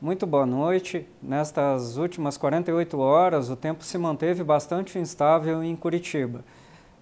Muito boa noite. Nestas últimas 48 horas, o tempo se manteve bastante instável em Curitiba.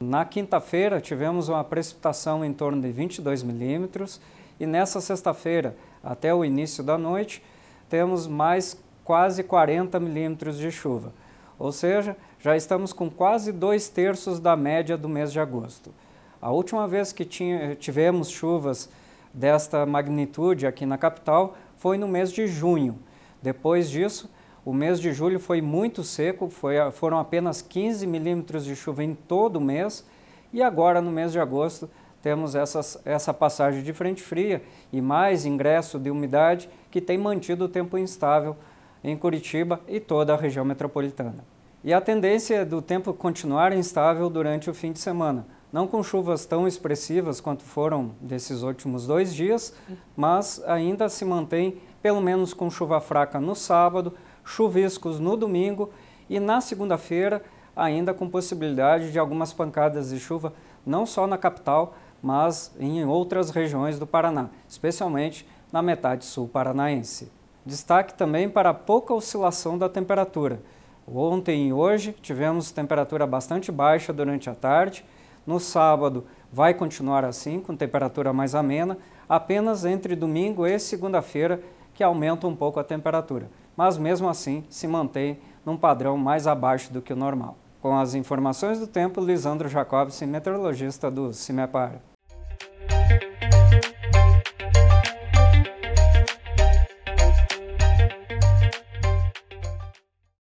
Na quinta-feira, tivemos uma precipitação em torno de 22 milímetros e nessa sexta-feira, até o início da noite, temos mais quase 40 milímetros de chuva. Ou seja, já estamos com quase dois terços da média do mês de agosto. A última vez que tinha, tivemos chuvas desta magnitude aqui na capital foi no mês de junho. Depois disso, o mês de julho foi muito seco, foi, foram apenas 15 milímetros de chuva em todo o mês, e agora no mês de agosto temos essas, essa passagem de frente fria e mais ingresso de umidade que tem mantido o tempo instável em Curitiba e toda a região metropolitana. E a tendência é do tempo continuar instável durante o fim de semana não com chuvas tão expressivas quanto foram desses últimos dois dias, mas ainda se mantém pelo menos com chuva fraca no sábado, chuviscos no domingo e na segunda-feira ainda com possibilidade de algumas pancadas de chuva não só na capital, mas em outras regiões do Paraná, especialmente na metade sul paranaense. Destaque também para a pouca oscilação da temperatura. Ontem e hoje tivemos temperatura bastante baixa durante a tarde, no sábado vai continuar assim, com temperatura mais amena, apenas entre domingo e segunda-feira que aumenta um pouco a temperatura, mas mesmo assim se mantém num padrão mais abaixo do que o normal. Com as informações do tempo, Lisandro Jacobson, meteorologista do CIMEPAR.